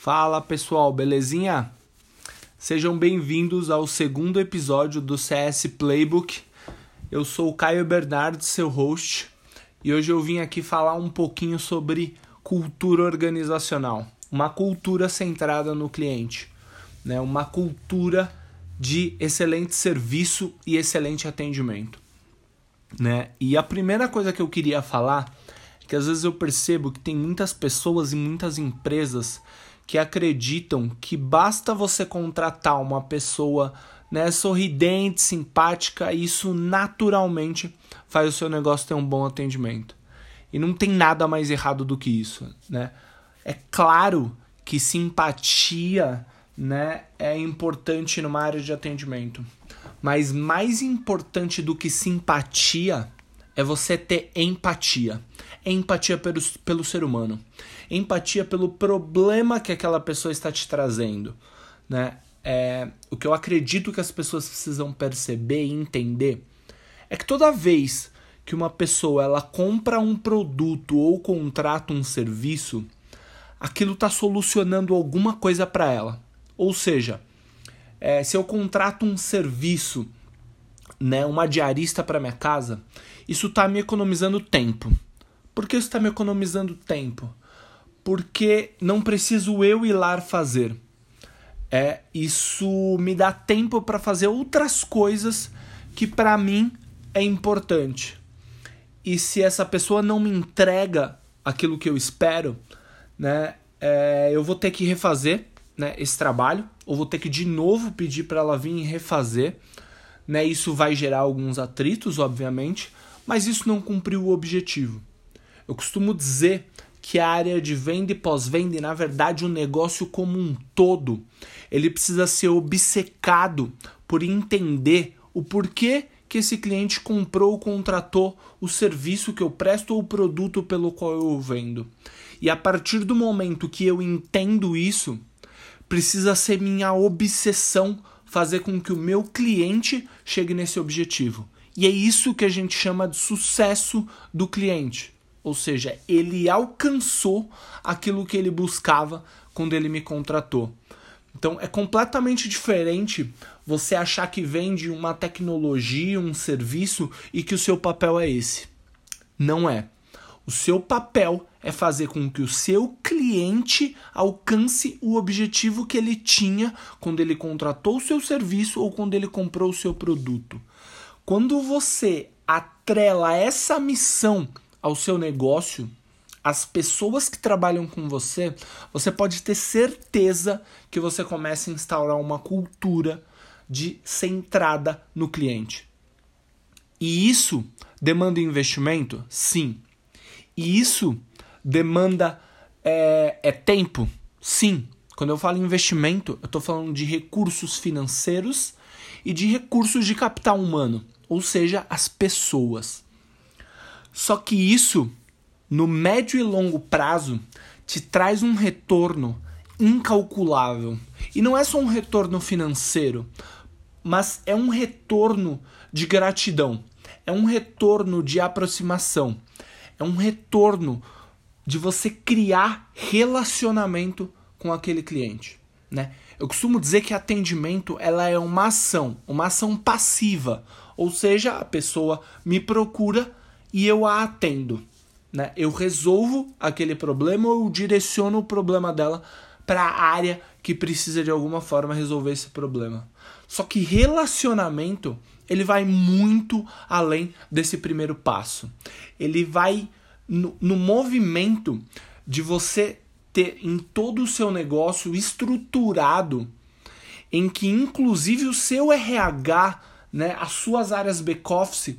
Fala pessoal, belezinha? Sejam bem-vindos ao segundo episódio do CS Playbook. Eu sou o Caio Bernardo, seu host, e hoje eu vim aqui falar um pouquinho sobre cultura organizacional, uma cultura centrada no cliente, né? uma cultura de excelente serviço e excelente atendimento. Né? E a primeira coisa que eu queria falar é que às vezes eu percebo que tem muitas pessoas e muitas empresas que acreditam que basta você contratar uma pessoa né, sorridente, simpática, e isso naturalmente faz o seu negócio ter um bom atendimento. E não tem nada mais errado do que isso, né? É claro que simpatia né, é importante numa área de atendimento. Mas mais importante do que simpatia é você ter empatia. Empatia pelo, pelo ser humano. Empatia pelo problema que aquela pessoa está te trazendo. Né? É, o que eu acredito que as pessoas precisam perceber e entender é que toda vez que uma pessoa ela compra um produto ou contrata um serviço, aquilo está solucionando alguma coisa para ela. Ou seja, é, se eu contrato um serviço, né, uma diarista para minha casa, isso está me economizando tempo. Por que isso está me economizando tempo? Porque não preciso eu ir lá fazer. É, isso me dá tempo para fazer outras coisas que para mim é importante. E se essa pessoa não me entrega aquilo que eu espero, né, é, eu vou ter que refazer né, esse trabalho, ou vou ter que de novo pedir para ela vir refazer. Né, isso vai gerar alguns atritos, obviamente, mas isso não cumpriu o objetivo. Eu costumo dizer que a área de venda e pós-venda, e na verdade o negócio como um todo, ele precisa ser obcecado por entender o porquê que esse cliente comprou ou contratou o serviço que eu presto ou o produto pelo qual eu vendo. E a partir do momento que eu entendo isso, precisa ser minha obsessão fazer com que o meu cliente chegue nesse objetivo. E é isso que a gente chama de sucesso do cliente. Ou seja, ele alcançou aquilo que ele buscava quando ele me contratou. Então é completamente diferente você achar que vende uma tecnologia, um serviço e que o seu papel é esse. Não é. O seu papel é fazer com que o seu cliente alcance o objetivo que ele tinha quando ele contratou o seu serviço ou quando ele comprou o seu produto. Quando você atrela essa missão ao seu negócio, as pessoas que trabalham com você, você pode ter certeza que você começa a instaurar uma cultura de centrada no cliente. E isso demanda investimento? Sim. E isso demanda é, é tempo? Sim. Quando eu falo investimento, eu estou falando de recursos financeiros e de recursos de capital humano, ou seja, as pessoas. Só que isso, no médio e longo prazo, te traz um retorno incalculável. E não é só um retorno financeiro, mas é um retorno de gratidão, é um retorno de aproximação, é um retorno de você criar relacionamento com aquele cliente, né? Eu costumo dizer que atendimento ela é uma ação, uma ação passiva, ou seja, a pessoa me procura e eu a atendo, né? Eu resolvo aquele problema ou direciono o problema dela para a área que precisa de alguma forma resolver esse problema. Só que relacionamento ele vai muito além desse primeiro passo. Ele vai no, no movimento de você ter em todo o seu negócio estruturado, em que inclusive o seu RH, né, as suas áreas back-office,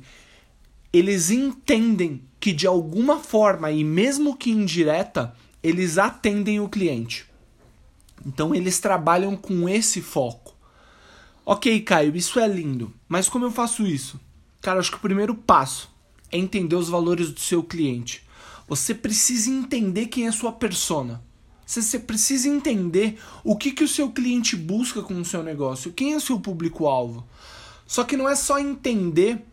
eles entendem que de alguma forma, e mesmo que indireta, eles atendem o cliente. Então eles trabalham com esse foco. Ok, Caio, isso é lindo, mas como eu faço isso? Cara, acho que o primeiro passo é entender os valores do seu cliente. Você precisa entender quem é a sua persona. Você precisa entender o que, que o seu cliente busca com o seu negócio, quem é o seu público-alvo. Só que não é só entender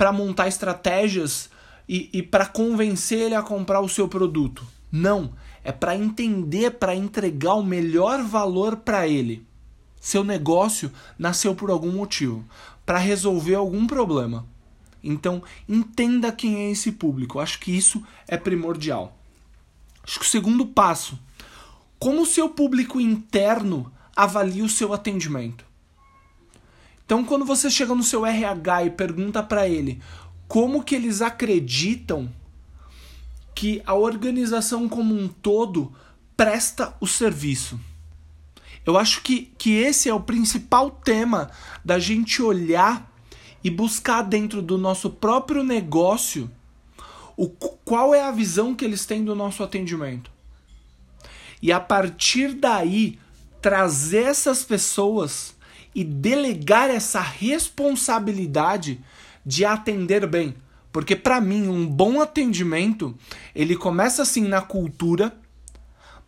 para montar estratégias e, e para convencer ele a comprar o seu produto. Não. é para entender, para entregar o melhor valor para ele. Seu negócio nasceu por algum motivo, para resolver algum problema. Então, entenda quem é esse público. Acho que isso é primordial. Acho que o segundo passo, como o seu público interno avalia o seu atendimento. Então, quando você chega no seu RH e pergunta para ele como que eles acreditam que a organização como um todo presta o serviço. Eu acho que, que esse é o principal tema da gente olhar e buscar dentro do nosso próprio negócio o, qual é a visão que eles têm do nosso atendimento. E a partir daí, trazer essas pessoas e delegar essa responsabilidade de atender bem. Porque para mim um bom atendimento, ele começa assim na cultura,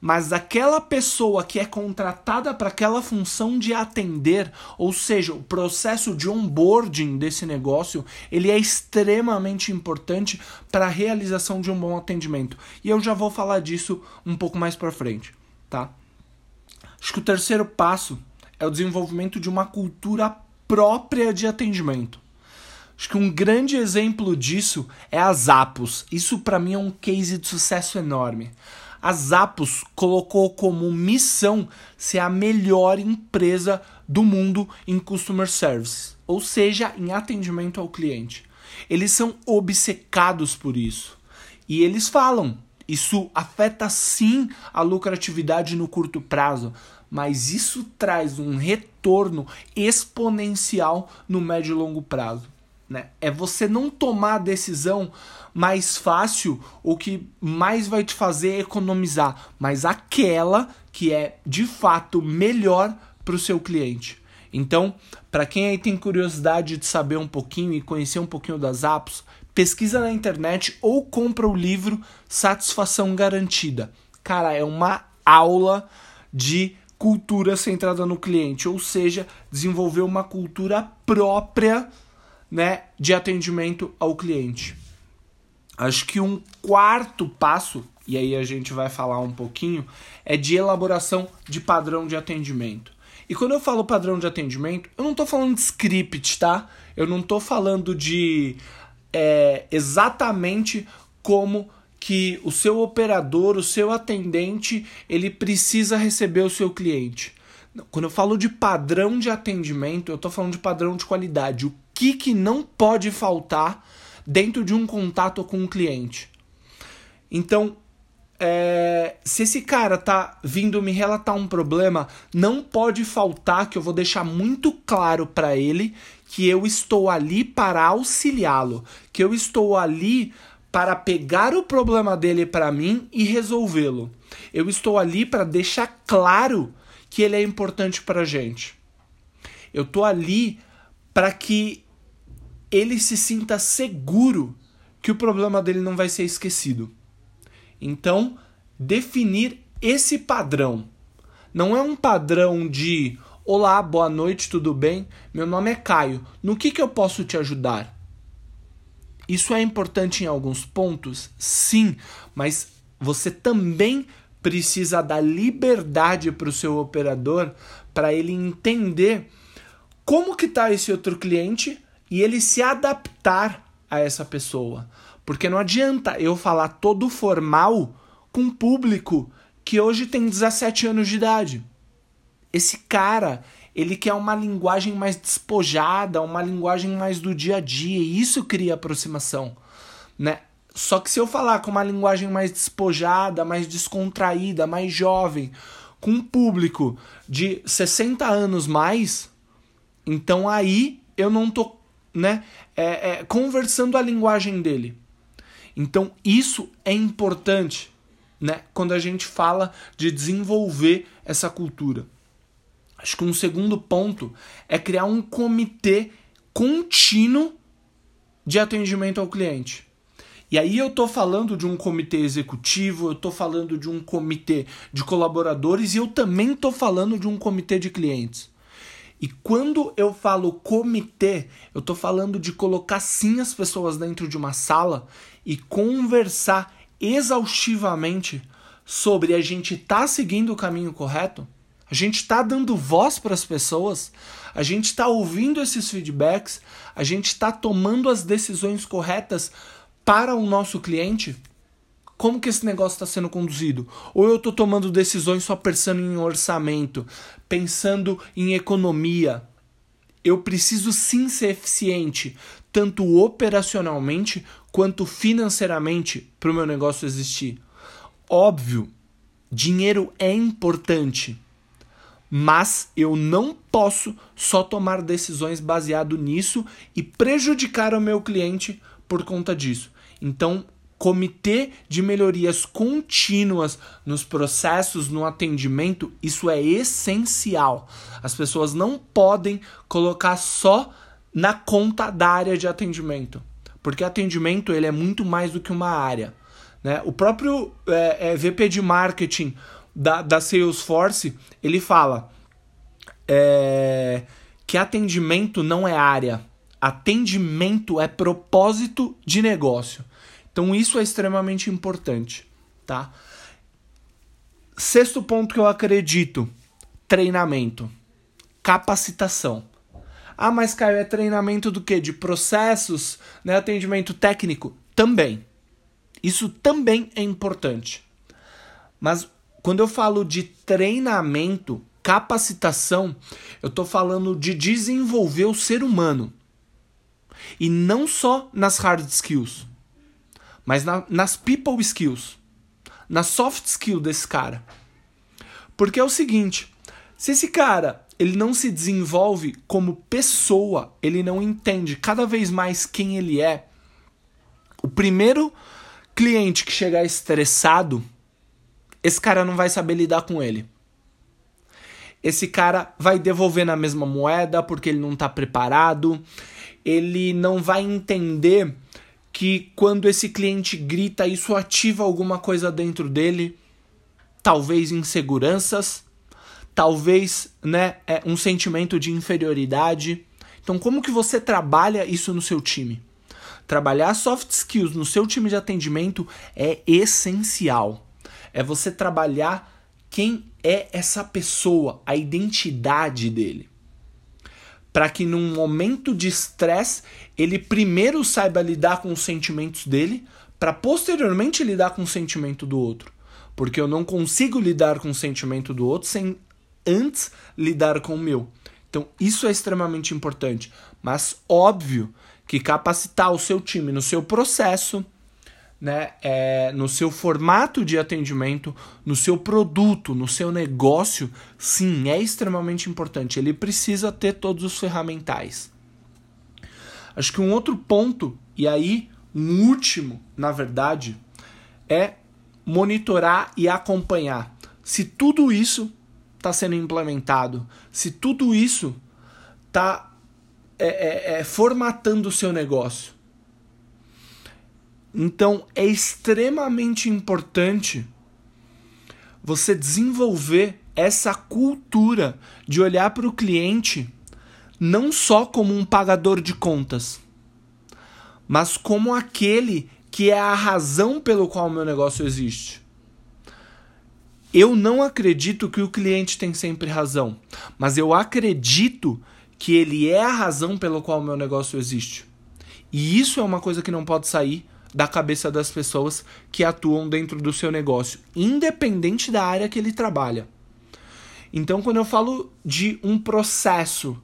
mas aquela pessoa que é contratada para aquela função de atender, ou seja, o processo de onboarding desse negócio, ele é extremamente importante para a realização de um bom atendimento. E eu já vou falar disso um pouco mais para frente, tá? Acho que o terceiro passo é o desenvolvimento de uma cultura própria de atendimento. Acho que um grande exemplo disso é a Zappos. Isso para mim é um case de sucesso enorme. A Zappos colocou como missão ser a melhor empresa do mundo em customer service, ou seja, em atendimento ao cliente. Eles são obcecados por isso. E eles falam, isso afeta sim a lucratividade no curto prazo, mas isso traz um retorno exponencial no médio e longo prazo. Né? É você não tomar a decisão mais fácil, o que mais vai te fazer economizar, mas aquela que é de fato melhor para o seu cliente. Então, para quem aí tem curiosidade de saber um pouquinho e conhecer um pouquinho das apps, pesquisa na internet ou compra o livro Satisfação Garantida. Cara, é uma aula de cultura centrada no cliente, ou seja, desenvolver uma cultura própria né, de atendimento ao cliente. Acho que um quarto passo, e aí a gente vai falar um pouquinho, é de elaboração de padrão de atendimento. E quando eu falo padrão de atendimento, eu não estou falando de script, tá? Eu não estou falando de é, exatamente como que o seu operador, o seu atendente, ele precisa receber o seu cliente. Quando eu falo de padrão de atendimento, eu estou falando de padrão de qualidade. O que, que não pode faltar dentro de um contato com o um cliente. Então, é, se esse cara tá vindo me relatar um problema, não pode faltar que eu vou deixar muito claro para ele que eu estou ali para auxiliá-lo, que eu estou ali para pegar o problema dele para mim e resolvê-lo. Eu estou ali para deixar claro que ele é importante para gente. Eu tô ali para que ele se sinta seguro que o problema dele não vai ser esquecido. Então, definir esse padrão. Não é um padrão de Olá, boa noite, tudo bem? Meu nome é Caio. No que, que eu posso te ajudar? Isso é importante em alguns pontos? Sim, mas você também precisa dar liberdade para o seu operador para ele entender como que está esse outro cliente e ele se adaptar a essa pessoa. Porque não adianta eu falar todo formal com um público que hoje tem 17 anos de idade. Esse cara, ele quer uma linguagem mais despojada, uma linguagem mais do dia a dia, e isso cria aproximação, né? Só que se eu falar com uma linguagem mais despojada, mais descontraída, mais jovem, com um público de 60 anos mais, então aí eu não tô né, é, é, conversando a linguagem dele. Então isso é importante, né, quando a gente fala de desenvolver essa cultura. Acho que um segundo ponto é criar um comitê contínuo de atendimento ao cliente. E aí eu estou falando de um comitê executivo, eu estou falando de um comitê de colaboradores e eu também estou falando de um comitê de clientes. E quando eu falo comitê, eu estou falando de colocar sim as pessoas dentro de uma sala e conversar exaustivamente sobre a gente tá seguindo o caminho correto? A gente está dando voz para as pessoas? A gente está ouvindo esses feedbacks? A gente está tomando as decisões corretas para o nosso cliente? Como que esse negócio está sendo conduzido? Ou eu estou tomando decisões só pensando em orçamento, pensando em economia? Eu preciso sim ser eficiente, tanto operacionalmente quanto financeiramente, para o meu negócio existir. Óbvio, dinheiro é importante, mas eu não posso só tomar decisões baseado nisso e prejudicar o meu cliente por conta disso. Então, comitê de melhorias contínuas nos processos, no atendimento, isso é essencial. As pessoas não podem colocar só na conta da área de atendimento, porque atendimento ele é muito mais do que uma área. Né? O próprio é, é, VP de marketing da, da Salesforce ele fala é, que atendimento não é área, atendimento é propósito de negócio. Então isso é extremamente importante, tá? Sexto ponto que eu acredito: treinamento, capacitação. Ah, mas Caio, é treinamento do que? De processos, né? Atendimento técnico? Também. Isso também é importante. Mas quando eu falo de treinamento, capacitação, eu estou falando de desenvolver o ser humano. E não só nas hard skills, mas na, nas people skills, na soft skill desse cara. Porque é o seguinte, se esse cara ele não se desenvolve como pessoa, ele não entende cada vez mais quem ele é, o primeiro cliente que chegar estressado, esse cara não vai saber lidar com ele. Esse cara vai devolver na mesma moeda porque ele não está preparado. Ele não vai entender que quando esse cliente grita, isso ativa alguma coisa dentro dele, talvez inseguranças, talvez né, é, um sentimento de inferioridade. Então, como que você trabalha isso no seu time? Trabalhar soft skills no seu time de atendimento é essencial. É você trabalhar quem é essa pessoa, a identidade dele. Para que num momento de estresse ele primeiro saiba lidar com os sentimentos dele, para posteriormente lidar com o sentimento do outro. Porque eu não consigo lidar com o sentimento do outro sem antes lidar com o meu. Então, isso é extremamente importante. Mas óbvio que capacitar o seu time no seu processo, né, é, no seu formato de atendimento, no seu produto, no seu negócio, sim, é extremamente importante. Ele precisa ter todos os ferramentais. Acho que um outro ponto, e aí um último, na verdade, é monitorar e acompanhar se tudo isso está sendo implementado, se tudo isso está é, é, é, formatando o seu negócio. Então é extremamente importante você desenvolver essa cultura de olhar para o cliente não só como um pagador de contas, mas como aquele que é a razão pelo qual o meu negócio existe. Eu não acredito que o cliente tem sempre razão, mas eu acredito que ele é a razão pelo qual o meu negócio existe. E isso é uma coisa que não pode sair da cabeça das pessoas que atuam dentro do seu negócio, independente da área que ele trabalha. Então, quando eu falo de um processo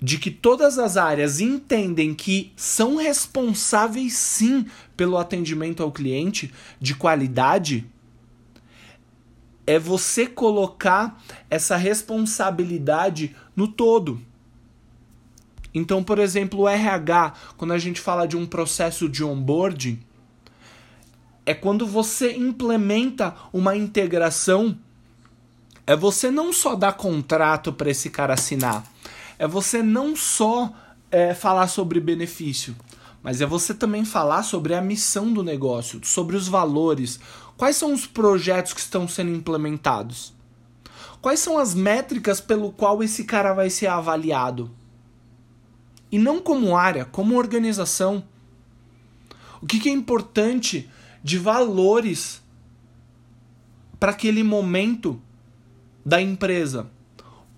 de que todas as áreas entendem que são responsáveis sim pelo atendimento ao cliente de qualidade, é você colocar essa responsabilidade no todo. Então, por exemplo, o RH, quando a gente fala de um processo de onboarding, é quando você implementa uma integração, é você não só dar contrato para esse cara assinar, é você não só é, falar sobre benefício, mas é você também falar sobre a missão do negócio, sobre os valores, quais são os projetos que estão sendo implementados, quais são as métricas pelo qual esse cara vai ser avaliado. E não como área, como organização. O que, que é importante de valores para aquele momento da empresa.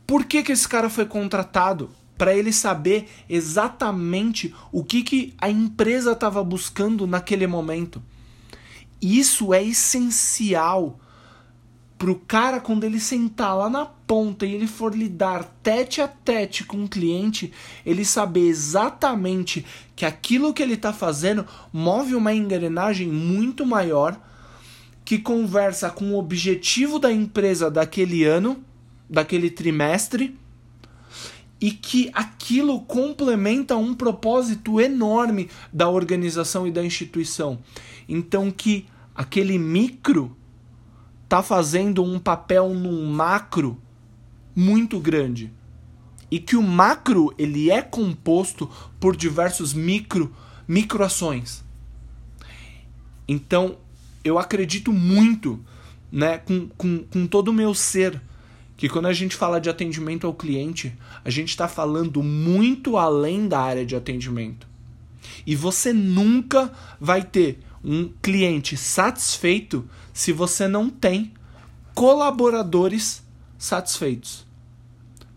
Por que, que esse cara foi contratado? Para ele saber exatamente o que, que a empresa estava buscando naquele momento. Isso é essencial pro cara quando ele sentar lá na ponta e ele for lidar tete a tete com o cliente, ele saber exatamente que aquilo que ele está fazendo move uma engrenagem muito maior que conversa com o objetivo da empresa daquele ano, daquele trimestre e que aquilo complementa um propósito enorme da organização e da instituição. Então que aquele micro está fazendo um papel num macro muito grande. E que o macro ele é composto por diversos micro microações. Então, eu acredito muito, né, com, com, com todo o meu ser, que quando a gente fala de atendimento ao cliente, a gente está falando muito além da área de atendimento. E você nunca vai ter um cliente satisfeito se você não tem colaboradores satisfeitos.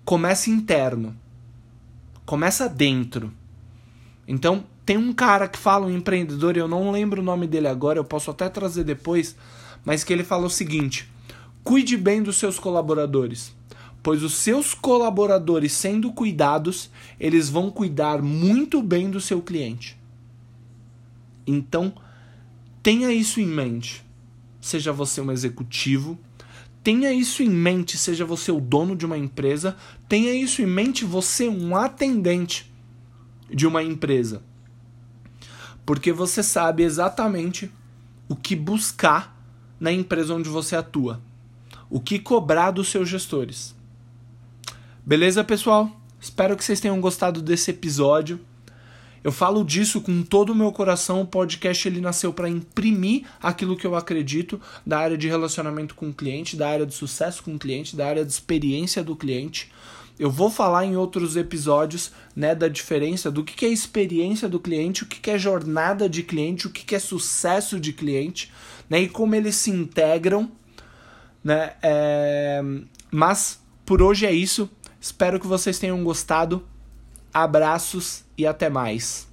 Começa interno. Começa dentro. Então, tem um cara que fala, um empreendedor, eu não lembro o nome dele agora, eu posso até trazer depois, mas que ele fala o seguinte: cuide bem dos seus colaboradores, pois os seus colaboradores sendo cuidados, eles vão cuidar muito bem do seu cliente. Então, tenha isso em mente. Seja você um executivo, tenha isso em mente, seja você o dono de uma empresa, tenha isso em mente você um atendente de uma empresa. Porque você sabe exatamente o que buscar na empresa onde você atua, o que cobrar dos seus gestores. Beleza, pessoal? Espero que vocês tenham gostado desse episódio. Eu falo disso com todo o meu coração. O podcast ele nasceu para imprimir aquilo que eu acredito da área de relacionamento com o cliente, da área de sucesso com o cliente, da área de experiência do cliente. Eu vou falar em outros episódios né, da diferença do que, é experiência do cliente, o que, é jornada de cliente, o que, é sucesso de cliente, né, e como eles se integram. Né, é... Mas por hoje é isso. Espero que vocês tenham gostado. Abraços e até mais.